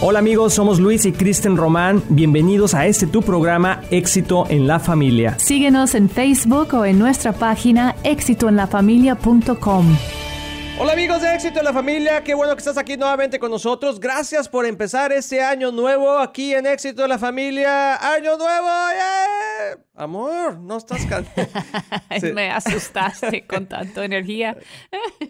Hola amigos, somos Luis y Kristen Román. Bienvenidos a este tu programa Éxito en la Familia. Síguenos en Facebook o en nuestra página éxitoenlafamilia.com. Hola amigos de Éxito en la Familia, qué bueno que estás aquí nuevamente con nosotros. Gracias por empezar este año nuevo aquí en Éxito en la Familia. ¡Año nuevo! Amor, no estás cantando. Me asustaste con tanta energía.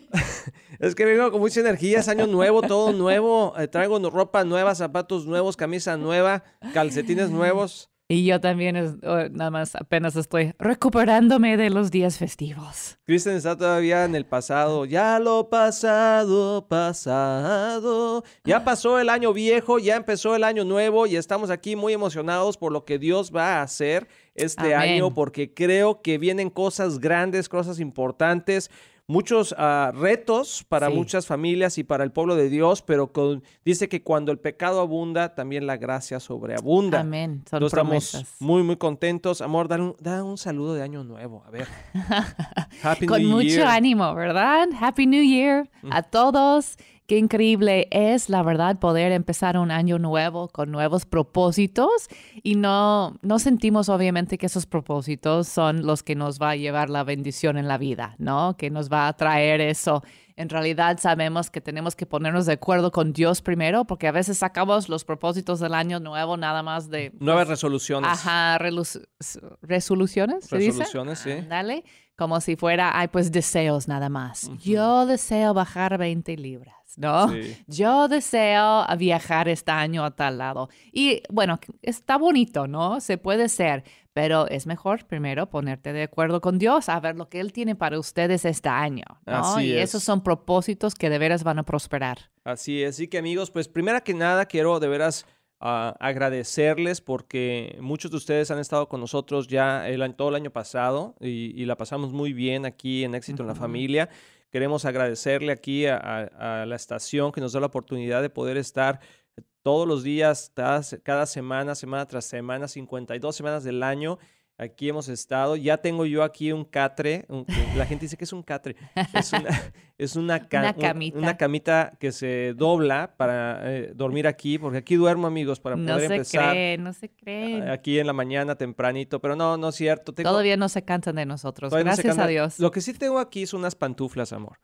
es que vengo con mucha energía, es año nuevo, todo nuevo. Eh, traigo ropa nueva, zapatos nuevos, camisa nueva, calcetines nuevos. Y yo también nada más apenas estoy recuperándome de los días festivos. Kristen está todavía en el pasado. Ya lo pasado, pasado. Ya pasó el año viejo, ya empezó el año nuevo y estamos aquí muy emocionados por lo que Dios va a hacer este año porque creo que vienen cosas grandes, cosas importantes muchos ah, retos para muchas familias y para el pueblo de Dios, pero dice que cuando el pecado abunda, también la gracia sobreabunda. Amén. Son estamos muy, muy contentos. Amor, da un, da un saludo de año nuevo. A ver. Happy Con mucho ánimo, ¿verdad? Happy New Year a todos. Qué increíble es, la verdad, poder empezar un año nuevo con nuevos propósitos y no, no sentimos obviamente que esos propósitos son los que nos va a llevar la bendición en la vida, ¿no? Que nos va a traer eso. En realidad sabemos que tenemos que ponernos de acuerdo con Dios primero, porque a veces sacamos los propósitos del año nuevo nada más de... Nuevas resoluciones. Ajá, resoluciones. ¿se resoluciones, sí. Dale, como si fuera, ay, pues deseos nada más. Yo deseo bajar 20 libras. ¿no? Yo deseo viajar este año a tal lado. Y bueno, está bonito, ¿no? Se puede ser, pero es mejor primero ponerte de acuerdo con Dios a ver lo que Él tiene para ustedes este año, ¿no? y esos son propósitos que de veras van a prosperar. Así es, así que amigos, pues primera que nada quiero de veras... Ah, agradecerles porque muchos de ustedes han estado con nosotros ya el, todo el año pasado y, la pasamos muy bien aquí en Éxito en la Familia. Queremos agradecerle aquí a, la estación que nos da la oportunidad de poder estar todos los días, cada, semana, semana tras semana, 52 semanas del año. Aquí hemos estado. Ya tengo yo aquí un catre. la gente dice que es un catre. Es una, camita. una camita que se dobla para eh, dormir aquí, porque aquí duermo, amigos, para poder empezar. No se cree, no se cree. Aquí en la mañana tempranito, pero no, no es cierto. Todavía no se cansan de nosotros. Gracias a Dios. Lo que sí tengo aquí son unas pantuflas, amor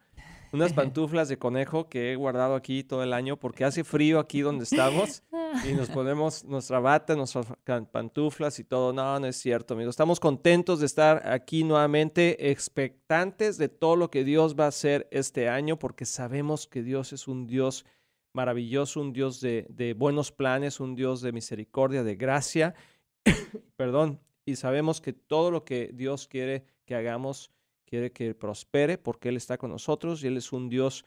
unas pantuflas de conejo que he guardado aquí todo el año porque hace frío aquí donde estamos y nos ponemos nuestra bata, nuestras pantuflas y todo. No, no es cierto, amigos. Estamos contentos de estar aquí nuevamente, expectantes de todo lo que Dios va a hacer este año porque sabemos que Dios es un Dios maravilloso, un Dios de, de buenos planes, un Dios de misericordia, de gracia. Perdón. Y sabemos que todo lo que Dios quiere que hagamos quiere que prospere porque Él está con nosotros y Él es un Dios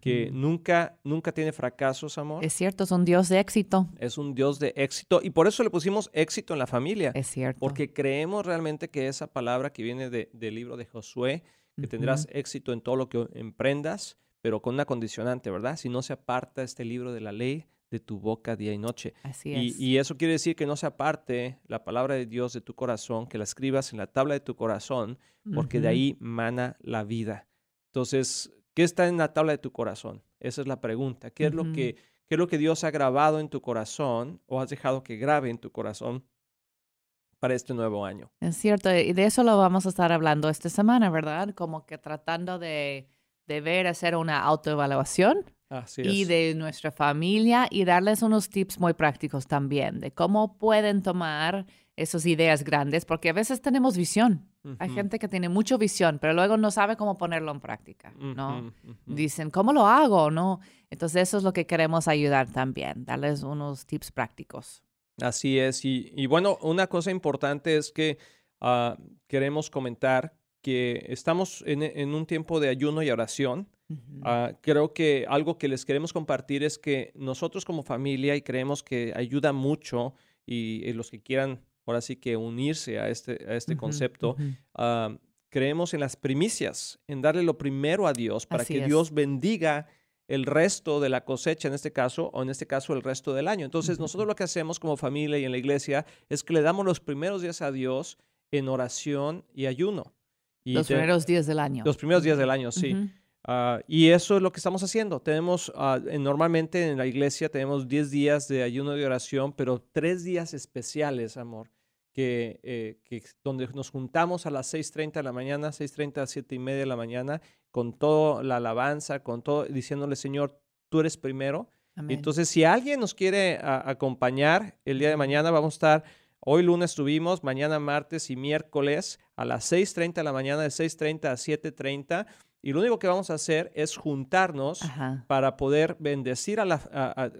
que nunca, nunca tiene fracasos, amor. Es cierto, es un Dios de éxito. Es un Dios de éxito y por eso le pusimos éxito en la familia. Es cierto. Porque creemos realmente que esa palabra que viene del libro de Josué, que tendrás éxito en todo lo que emprendas, pero con una condicionante, ¿verdad? Si no se aparta este libro de la ley de tu boca día y noche. Así es. Y, eso quiere decir que no se aparte la palabra de Dios de tu corazón, que la escribas en la tabla de tu corazón, porque de ahí mana la vida. Entonces, ¿qué está en la tabla de tu corazón? Esa es la pregunta. ¿Qué, es, lo que, qué es lo que Dios ha grabado en tu corazón o has dejado que grabe en tu corazón? para este nuevo año. Es cierto, y de eso lo vamos a estar hablando esta semana, ¿verdad? Como que tratando de, de ver, hacer una autoevaluación y de nuestra familia y darles unos tips muy prácticos también de cómo pueden tomar esas ideas grandes, porque a veces tenemos visión. Hay gente que tiene mucha visión, pero luego no sabe cómo ponerlo en práctica, ¿no? Dicen, ¿cómo lo hago? ¿No? Entonces eso es lo que queremos ayudar también, darles unos tips prácticos. Así es. Y, bueno, una cosa importante es que ah, queremos comentar que estamos en, en un tiempo de ayuno y oración. Ah, creo que algo que les queremos compartir es que nosotros como familia y creemos que ayuda mucho y, los que quieran ahora sí que unirse a este, a este concepto, ah, creemos en las primicias, en darle lo primero a Dios para que Dios bendiga el resto de la cosecha en este caso, o en este caso el resto del año. Entonces, nosotros lo que hacemos como familia y en la iglesia es que le damos los primeros días a Dios en oración y ayuno. los primeros días del año. Los primeros días del año, sí. Ah, y eso es lo que estamos haciendo. Tenemos, ah, normalmente en la iglesia tenemos 10 días de ayuno de oración, pero tres días especiales, amor, que, eh, que donde nos juntamos a las 6.30 de la mañana, 6.30 a 7 y media de la mañana, con toda la alabanza, con todo, diciéndole, Señor, tú eres primero. Entonces, si alguien nos quiere acompañar el día de mañana, vamos a estar, hoy lunes estuvimos, mañana martes y miércoles a las 6.30 de la mañana, de 6.30 a 7.30 y lo único que vamos a hacer es juntarnos para poder bendecir a la,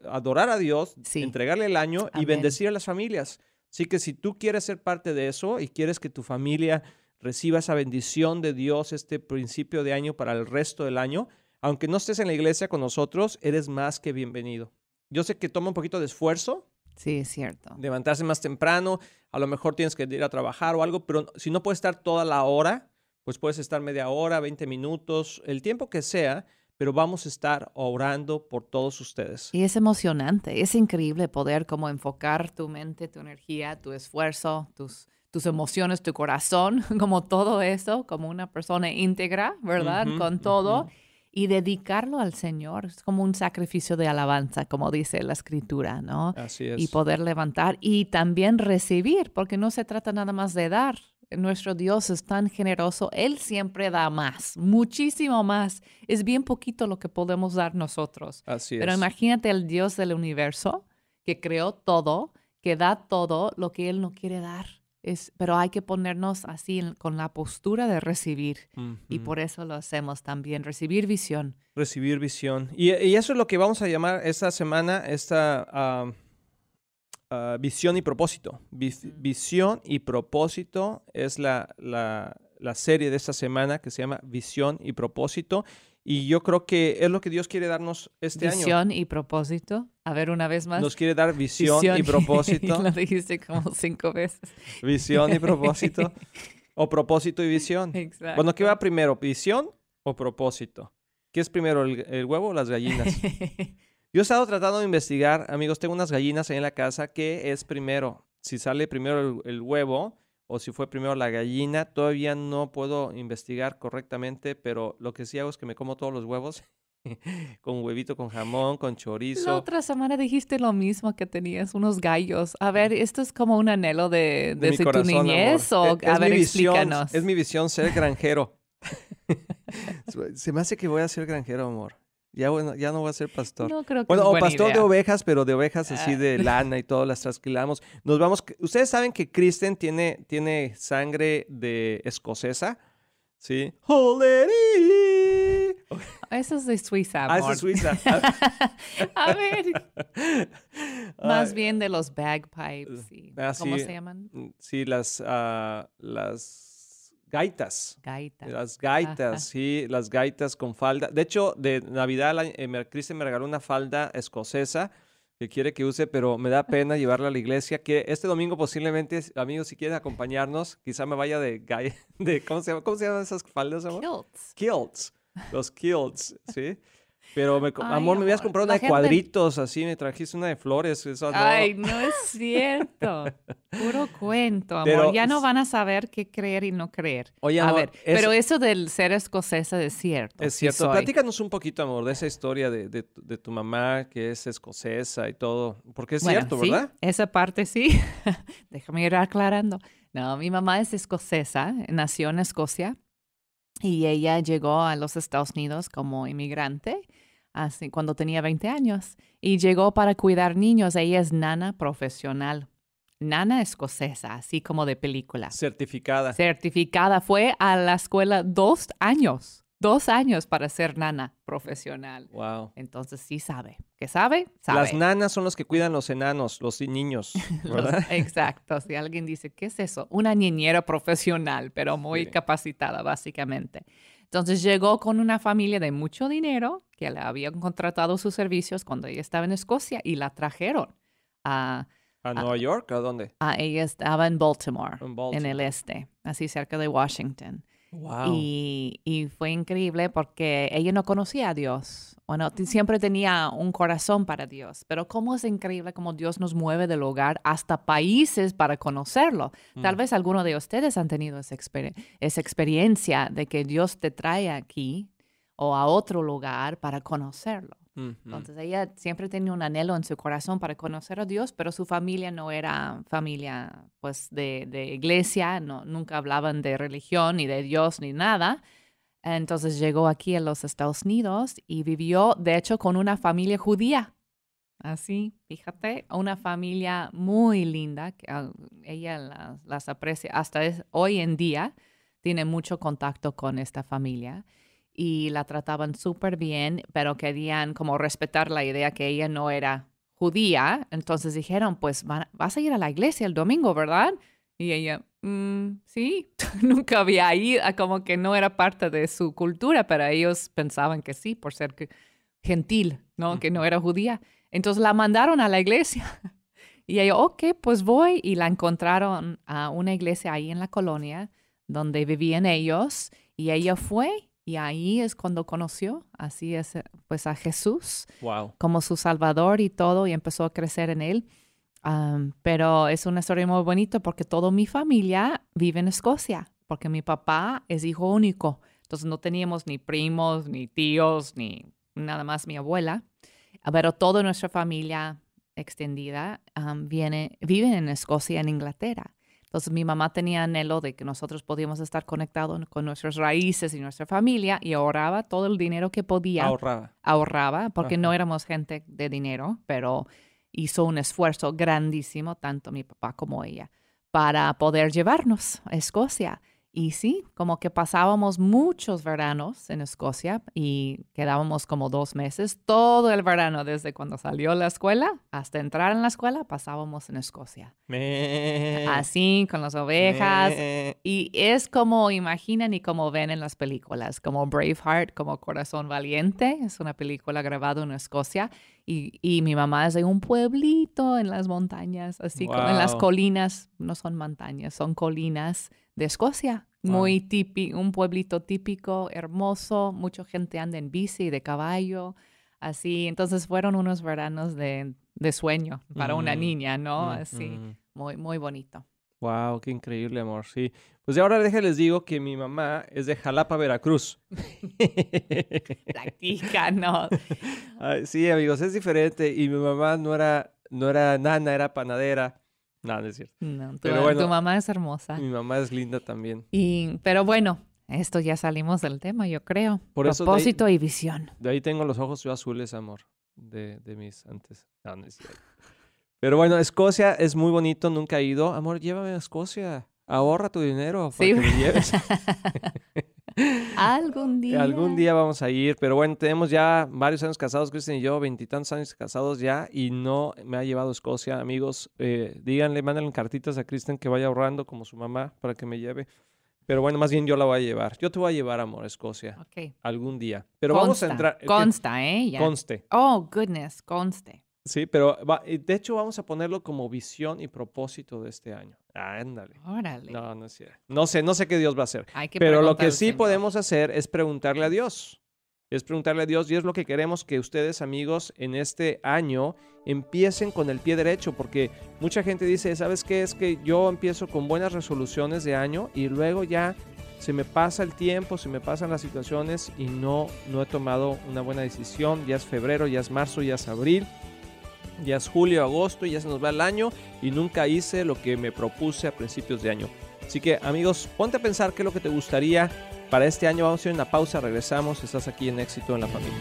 adorar a Dios, entregarle el año y bendecir a las familias. Así que si tú quieres ser parte de eso y quieres que tu familia reciba esa bendición de Dios este principio de año para el resto del año, aunque no estés en la iglesia con nosotros, eres más que bienvenido. Yo sé que toma un poquito de esfuerzo. Sí, es cierto. Levantarse más temprano, a lo mejor tienes que ir a trabajar o algo, pero si no puedes estar toda la hora, pues puedes estar media hora, 20 minutos, el tiempo que sea, pero vamos a estar orando por todos ustedes. Y es emocionante, es increíble poder como enfocar tu mente, tu energía, tu esfuerzo, tus, tus emociones, tu corazón, como todo eso, como una persona íntegra, ¿verdad? Con todo. Y dedicarlo al Señor es como un sacrificio de alabanza, como dice la escritura, ¿no? Así es. Y poder levantar y también recibir, porque no se trata nada más de dar, nuestro Dios es tan generoso, Él siempre da más, muchísimo más. Es bien poquito lo que podemos dar nosotros. Así Pero imagínate el Dios del universo que creó todo, que da todo lo que Él no quiere dar. Es, pero hay que ponernos así con la postura de recibir. Y por eso lo hacemos también, recibir visión. Recibir visión. Y, eso es lo que vamos a llamar esta semana, esta... Ah, Ah, visión y propósito. visión y propósito es la, la, la, serie de esta semana que se llama Visión y propósito. Y yo creo que es lo que Dios quiere darnos este año. Visión y propósito. A ver, una vez más. Nos quiere dar visión, y propósito. lo dijiste como cinco veces. Visión y propósito. o propósito y visión. Exacto. Bueno, ¿qué va primero? ¿Visión o propósito? ¿Qué es primero, el, el huevo o las gallinas? Yo he estado tratando de investigar, amigos, tengo unas gallinas ahí en la casa, ¿qué es primero? Si sale primero el, huevo o si fue primero la gallina, todavía no puedo investigar correctamente, pero lo que sí hago es que me como todos los huevos con huevito, con jamón, con chorizo. La otra semana dijiste lo mismo que tenías unos gallos. A ver, esto es como un anhelo de, de, tu niñez o e, a ver, explícanos. Es mi visión ser granjero. Se me hace que voy a ser granjero, amor. Ya, bueno, ya no voy a ser pastor. No creo que bueno, o pastor de ovejas, pero de ovejas así de ah. lana y todo, las trasquilamos. Nos vamos. Ustedes saben que Kristen tiene, tiene sangre de escocesa, ¿sí? Eso es de Suiza. Ah, eso es Suiza. a ver. Más bien de los bagpipes. Ah, ¿Cómo se llaman? Sí, las, las Gaitas. Gaitas. Las gaitas, sí, las gaitas con falda. De hecho, de Navidad, eh, Cristian me regaló una falda escocesa que quiere que use, pero me da pena llevarla a la iglesia. Que este domingo posiblemente, amigos, si quieren acompañarnos, quizá me vaya de, de ¿cómo se, llama? ¿cómo se llaman esas faldas, amor? Kilts. Kilts. Los kilts, ¿sí? Pero, me, amor, me habías comprado una de cuadritos, así, me trajiste una de flores. No. Ay, no es cierto. Puro cuento, amor. ya no van a saber qué creer y no creer. Oye, a ver, pero eso del ser escocesa es cierto. Es cierto. Platícanos un poquito, amor, de esa historia de, de, tu mamá que es escocesa y todo. Porque es cierto, ¿verdad? Esa parte sí. Déjame ir aclarando. No, mi mamá es escocesa, nació en Escocia y ella llegó a los Estados Unidos como inmigrante así, cuando tenía 20 años y llegó para cuidar niños. Ella es nana profesional. Nana escocesa, así como de película. Certificada. Certificada. Fue a la escuela dos años dos años para ser nana profesional. Wow. Entonces sí sabe. ¿Qué sabe? Sabe. Las nanas son los que cuidan los enanos, los niños, ¿verdad? exacto. Si alguien dice, ¿qué es eso? Una niñera profesional, pero muy capacitada, básicamente. Entonces llegó con una familia de mucho dinero que le habían contratado sus servicios cuando ella estaba en Escocia y la trajeron a... ¿A Nueva York? ¿A dónde? A ella estaba en Baltimore, en el este, así cerca de Washington. Y, fue increíble porque ella no conocía a Dios. Bueno, siempre tenía un corazón para Dios, pero cómo es increíble cómo Dios nos mueve del hogar hasta países para conocerlo. Tal mm. vez algunos de ustedes han tenido esa, esa experiencia de que Dios te trae aquí o a otro lugar para conocerlo. Entonces ella siempre tenía un anhelo en su corazón para conocer a Dios, pero su familia no era familia pues de, iglesia, no, nunca hablaban de religión ni de Dios ni nada. Entonces llegó aquí a los Estados Unidos y vivió, de hecho, con una familia judía. Así, fíjate, una familia muy linda, que ah, ella las, aprecia hasta hoy en día, tiene mucho contacto con esta familia y la trataban súper bien, pero querían como respetar la idea que ella no era judía. Entonces dijeron, pues vas a ir a la iglesia el domingo, ¿verdad? Y ella, mm, sí, nunca había ido, como que no era parte de su cultura, pero ellos pensaban que sí, por ser gentil, ¿no? Que no era judía. Entonces la mandaron a la iglesia. Y ella, ok, pues voy. Y la encontraron a una iglesia ahí en la colonia donde vivían ellos. Y ella fue y ahí es cuando conoció, así es, pues a Jesús wow. como su Salvador y todo, y empezó a crecer en él. pero es una historia muy bonita porque toda mi familia vive en Escocia, porque mi papá es hijo único. Entonces no teníamos ni primos, ni tíos, ni nada más mi abuela pero toda nuestra familia extendida viene, vive en Escocia, en Inglaterra. Entonces mi mamá tenía anhelo de que nosotros podíamos estar conectados con nuestras raíces y nuestra familia y ahorraba todo el dinero que podía. Ahorraba. Ahorraba, porque no éramos gente de dinero, pero hizo un esfuerzo grandísimo, tanto mi papá como ella, para poder llevarnos a Escocia. Y sí, como que pasábamos muchos veranos en Escocia y quedábamos como dos meses. Todo el verano, desde cuando salió la escuela hasta entrar en la escuela, pasábamos en Escocia. Así, con las ovejas. Y es como imaginan y como ven en las películas, como Braveheart, como Corazón Valiente. Es una película grabada en Escocia. Y, y mi mamá es de un pueblito en las montañas, así como en las colinas. No son montañas, son colinas de Escocia. Muy típico, un pueblito típico, hermoso, mucha gente anda en bici, de caballo, así. Entonces fueron unos veranos de, de sueño para una mm, niña, ¿no? Mm, así, mm. muy, muy bonito. Wow, qué increíble, amor. Sí. Pues ahora déjenles digo que mi mamá es de Jalapa, Veracruz. Practica, no. sí, amigos, es diferente. Y mi mamá no era, no era nana, era panadera. No, no es cierto. No, tu, pero tu mamá es hermosa. Mi mamá es linda también. Y, pero bueno, esto ya salimos del tema, yo creo. Por Propósito y visión. De ahí tengo los ojos yo azules, amor, de, de mis antes. No, no es cierto. Pero bueno, Escocia es muy bonito, nunca he ido. Amor, llévame a Escocia. Ahorra tu dinero para que me lleves. Algún día. Algún día vamos a ir, pero bueno, tenemos ya varios años casados, Cristian y yo, veintitantos años casados ya, y no me ha llevado a Escocia. Amigos, eh, díganle, mándenle cartitas a Cristian que vaya ahorrando como su mamá para que me lleve. Pero bueno, más bien yo la voy a llevar. Yo te voy a llevar, amor, a Escocia. Ok. Algún día. Pero vamos a entrar. Consta, ¿eh? Conste. Oh, goodness, conste. Sí, pero de hecho vamos a ponerlo como visión y propósito de este año. ándale. Órale. No, no sé. No sé, no sé qué Dios va a hacer. pero lo que sí podemos hacer es preguntarle a Dios. Es preguntarle a Dios y es lo que queremos que ustedes, amigos, en este año empiecen con el pie derecho, porque mucha gente dice, ¿sabes qué? Es que yo empiezo con buenas resoluciones de año y luego ya se me pasa el tiempo, se me pasan las situaciones y no, no he tomado una buena decisión. Ya es febrero, ya es marzo, ya es abril ya es julio, agosto y ya se nos va el año y nunca hice lo que me propuse a principios de año. Así que amigos, ponte a pensar qué es lo que te gustaría para este año. Vamos a a una pausa, regresamos. Estás aquí en Éxito en la Familia.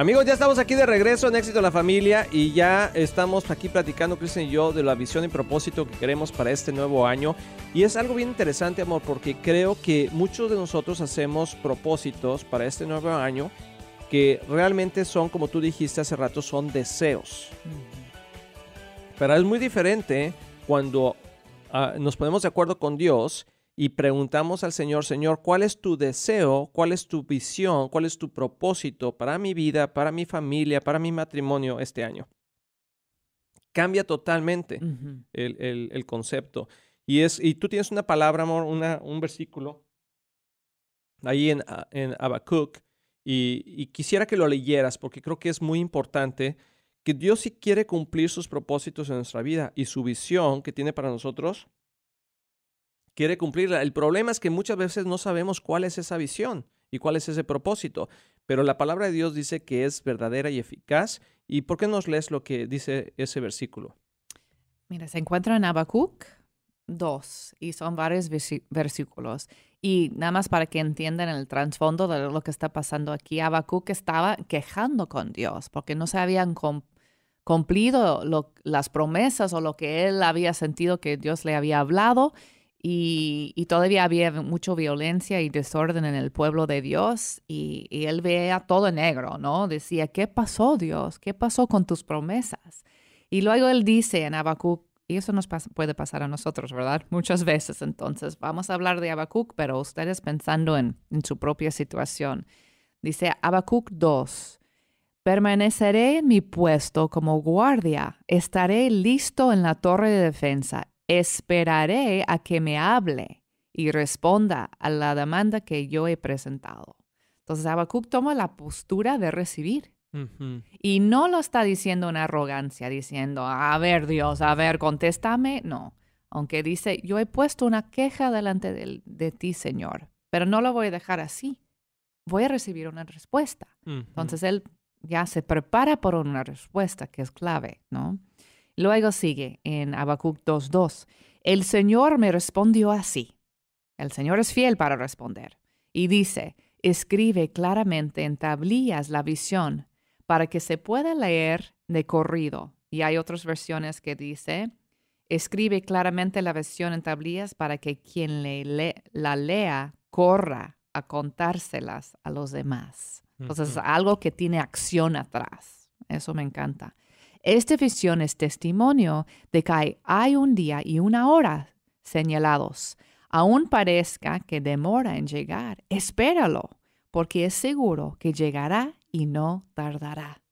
Amigos, ya estamos aquí de regreso en Éxito en la Familia y ya estamos aquí platicando, Cristian y yo, de la visión y propósito que queremos para este nuevo año. Y es algo bien interesante, amor, porque creo que muchos de nosotros hacemos propósitos para este nuevo año que realmente son, como tú dijiste hace rato, son deseos. Pero es muy diferente cuando ah, nos ponemos de acuerdo con Dios y preguntamos al Señor, Señor, ¿cuál es tu deseo? ¿Cuál es tu visión? ¿Cuál es tu propósito para mi vida, para mi familia, para mi matrimonio este año? Cambia totalmente el, concepto. Y, es, y tú tienes una palabra, amor, una, un versículo ahí en, ah, en Habacuc y, quisiera que lo leyeras porque creo que es muy importante que Dios sí quiere cumplir sus propósitos en nuestra vida y su visión que tiene para nosotros quiere cumplirla. El problema es que muchas veces no sabemos cuál es esa visión y cuál es ese propósito, pero la palabra de Dios dice que es verdadera y eficaz. ¿Y por qué nos lees lo que dice ese versículo? Mira, se encuentra en Habacuc 2 y son varios versículos. Y nada más para que entiendan el trasfondo de lo que está pasando aquí, Habacuc estaba quejando con Dios porque no se habían cumplido las promesas o lo que él había sentido que Dios le había hablado y, todavía había mucha violencia y desorden en el pueblo de Dios y, él veía todo negro, ¿no? Decía, ¿qué pasó Dios? ¿Qué pasó con tus promesas? Y luego él dice en Habacuc y eso nos puede pasar a nosotros, ¿verdad? Muchas veces. Entonces, vamos a hablar de Habacuc, pero ustedes pensando en, su propia situación. Dice Habacuc 2. Permaneceré en mi puesto como guardia, estaré listo en la torre de defensa, esperaré a que me hable y responda a la demanda que yo he presentado. Entonces Habacuc toma la postura de recibir. Y no lo está diciendo en arrogancia, diciendo, a ver Dios, a ver, contéstame. No, aunque dice, yo he puesto una queja delante de, ti, Señor, pero no lo voy a dejar así. Voy a recibir una respuesta. Entonces él ya se prepara por una respuesta que es clave, ¿no? Luego sigue en Habacuc 2.2. El Señor me respondió así. El Señor es fiel para responder. Y dice, escribe claramente en tablillas la visión para que se pueda leer de corrido. Y hay otras versiones que dice, escribe claramente la versión en tablillas para que quien le, la lea corra a contárselas a los demás. Entonces, algo que tiene acción atrás. Eso me encanta. Esta visión es testimonio de que hay un día y una hora señalados. Aún parezca que demora en llegar, espéralo, porque es seguro que llegará y no tardará.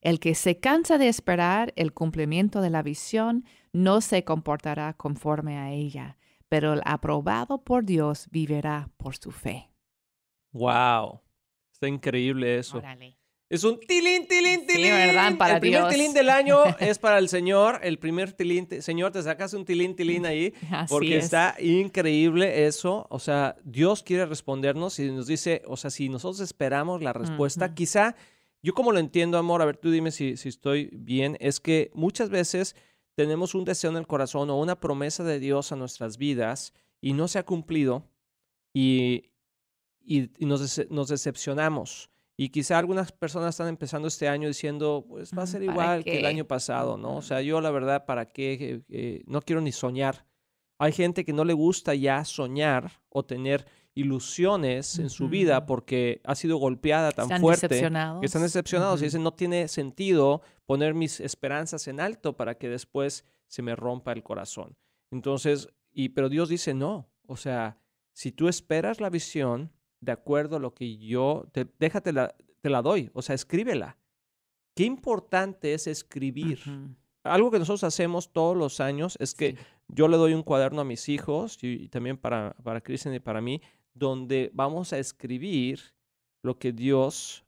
El que se cansa de esperar el cumplimiento de la visión no se comportará conforme a ella, pero el aprobado por Dios vivirá por su fe. Wow, está increíble eso. Es un tilín, tilín, tilín. Sí, ¿verdad? Para el primer tilín del año es para el Señor. El primer tilín, Señor, te sacas un tilín, tilín ahí. porque está increíble eso. O sea, Dios quiere respondernos y nos dice, o sea, si nosotros esperamos la respuesta, quizá, yo como lo entiendo, amor, a ver, tú dime si, si estoy bien, es que muchas veces tenemos un deseo en el corazón o una promesa de Dios a nuestras vidas y no se ha cumplido y, y, nos, nos decepcionamos. Y quizá algunas personas están empezando este año diciendo, pues va a ser igual que el año pasado, ¿no? O sea, yo la verdad, ¿para qué? Eh, no quiero ni soñar. Hay gente que no le gusta ya soñar o tener ilusiones en su vida porque ha sido golpeada tan fuerte que están decepcionados y dicen no tiene sentido poner mis esperanzas en alto para que después se me rompa el corazón. Entonces, y pero Dios dice no, o sea, si tú esperas la visión, de acuerdo a lo que yo, te, déjate la, te la doy, o sea, escríbela. Qué importante es escribir. Algo que nosotros hacemos todos los años es que yo le doy un cuaderno a mis hijos y, también para, para Kristen y para mí, donde vamos a escribir lo que Dios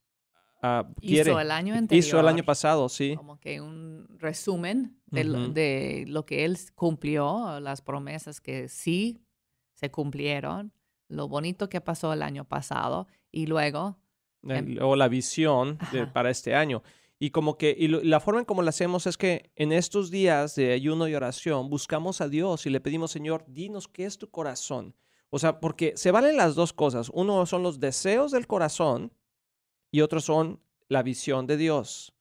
uh, quiere. Hizo el año anterior. Hizo el año pasado, sí. Como que un resumen de, de lo que él cumplió, las promesas que sí se cumplieron lo bonito que pasó el año pasado y luego... Em o la visión para este año. Y como que y la forma en cómo lo hacemos es que en estos días de ayuno y oración buscamos a Dios y le pedimos, Señor, dinos qué es tu corazón. O sea, porque se valen las dos cosas. Uno son los deseos del corazón y otro son la visión de Dios.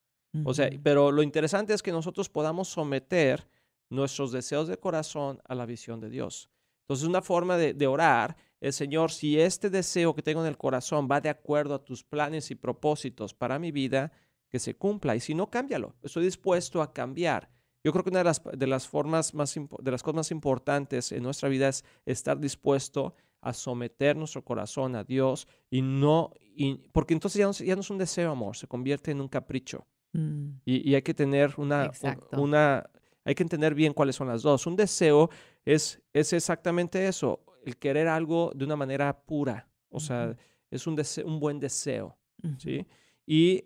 O sea, pero lo interesante es que nosotros podamos someter nuestros deseos del corazón a la visión de Dios. Entonces, una forma de, de orar el Señor, si este deseo que tengo en el corazón va de acuerdo a tus planes y propósitos para mi vida, que se cumpla. Y si no, cámbialo. Estoy dispuesto a cambiar. Yo creo que una de las, de las formas más, de las cosas más importantes en nuestra vida es estar dispuesto a someter nuestro corazón a Dios y no, y, porque entonces ya no, ya no, es un deseo, amor, se convierte en un capricho. Mm. Y, y, hay que tener una, una, hay que entender bien cuáles son las dos. Un deseo es, es exactamente eso, el querer algo de una manera pura, o sea, es un, un buen deseo, ¿sí? Y,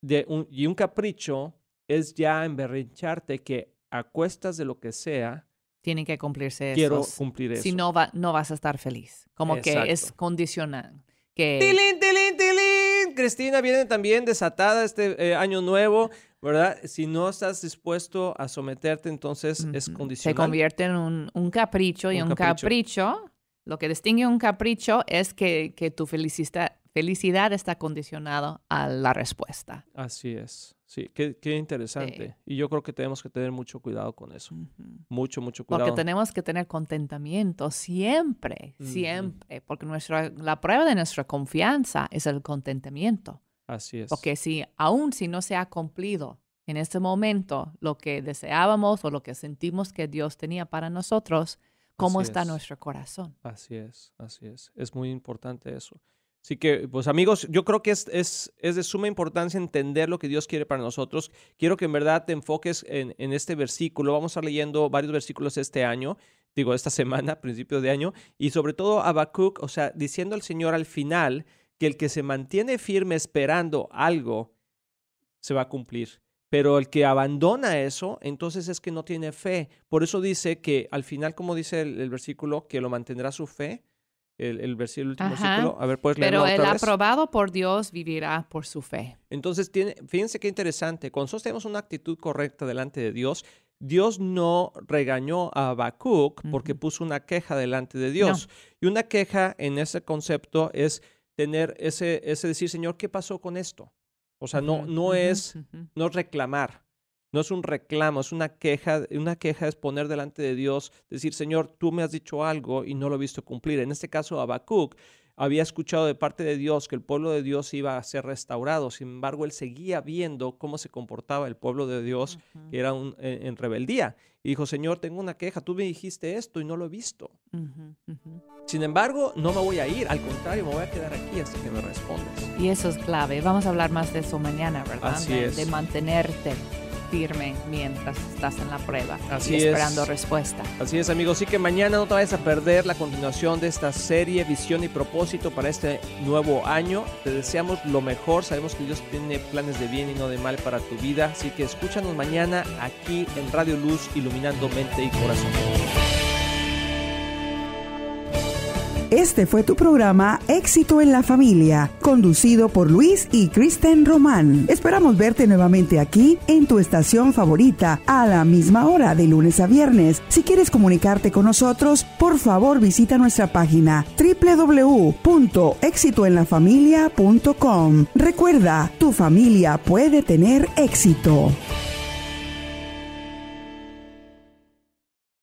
de un, y un capricho es ya emberrincharte que a cuestas de lo que sea, Tienen que cumplirse Quiero cumplir eso. Si no, va, no vas a estar feliz. Como que es condicional. Que... ¡Tilín, tilín, tilín! Cristina viene también desatada este eh, año nuevo, ¿verdad? Si no estás dispuesto a someterte, entonces es condicional. Se convierte en un, capricho y un, capricho. Lo que distingue un capricho es que, que tu felicidad, felicidad está condicionado a la respuesta. Así es. Sí, qué, qué interesante. Y yo creo que tenemos que tener mucho cuidado con eso. Mucho, mucho cuidado. Porque tenemos que tener contentamiento siempre, siempre. Porque nuestra, la prueba de nuestra confianza es el contentamiento. Así es. Porque si, aún si no se ha cumplido en este momento lo que deseábamos o lo que sentimos que Dios tenía para nosotros, ¿cómo está nuestro corazón? Así es, así es. Es muy importante eso. Así que, pues amigos, yo creo que es, es, es, de suma importancia entender lo que Dios quiere para nosotros. Quiero que en verdad te enfoques en, en este versículo. Vamos a estar leyendo varios versículos este año, digo, esta semana, principio de año, y sobre todo Habacuc, o sea, diciendo al Señor al final que el que se mantiene firme esperando algo se va a cumplir. Pero el que abandona eso, entonces es que no tiene fe. Por eso dice que al final, como dice el versículo, que lo mantendrá su fe el, el, versículo, último versículo. A ver, puedes leerlo Pero el aprobado por Dios vivirá por su fe. Entonces, tiene, fíjense qué interesante. Cuando nosotros tenemos una actitud correcta delante de Dios, Dios no regañó a Habacuc porque puso una queja delante de Dios. Y una queja en ese concepto es tener ese, ese decir, Señor, ¿qué pasó con esto? O sea, no, no es no reclamar. No es un reclamo, es una queja. Una queja es poner delante de Dios, decir, Señor, tú me has dicho algo y no lo he visto cumplir. En este caso, Habacuc había escuchado de parte de Dios que el pueblo de Dios iba a ser restaurado. Sin embargo, él seguía viendo cómo se comportaba el pueblo de Dios, que era un, en, rebeldía. Y dijo, Señor, tengo una queja, tú me dijiste esto y no lo he visto. Sin embargo, no me voy a ir, al contrario, me voy a quedar aquí hasta que me respondas. Y eso es clave. Vamos a hablar más de eso mañana, ¿verdad? Así es. De mantenerte firme mientras estás en la prueba Así y esperando respuesta. Así es, amigos. Así que mañana no te vayas a perder la continuación de esta serie Visión y Propósito para este nuevo año. Te deseamos lo mejor. Sabemos que Dios tiene planes de bien y no de mal para tu vida. Así que escúchanos mañana aquí en Radio Luz, iluminando mente y corazón. Este fue tu programa Éxito en la Familia, conducido por Luis y Kristen Román. Esperamos verte nuevamente aquí en tu estación favorita a la misma hora de lunes a viernes. Si quieres comunicarte con nosotros, por favor visita nuestra página www.exitoenlafamilia.com. Recuerda, tu familia puede tener éxito.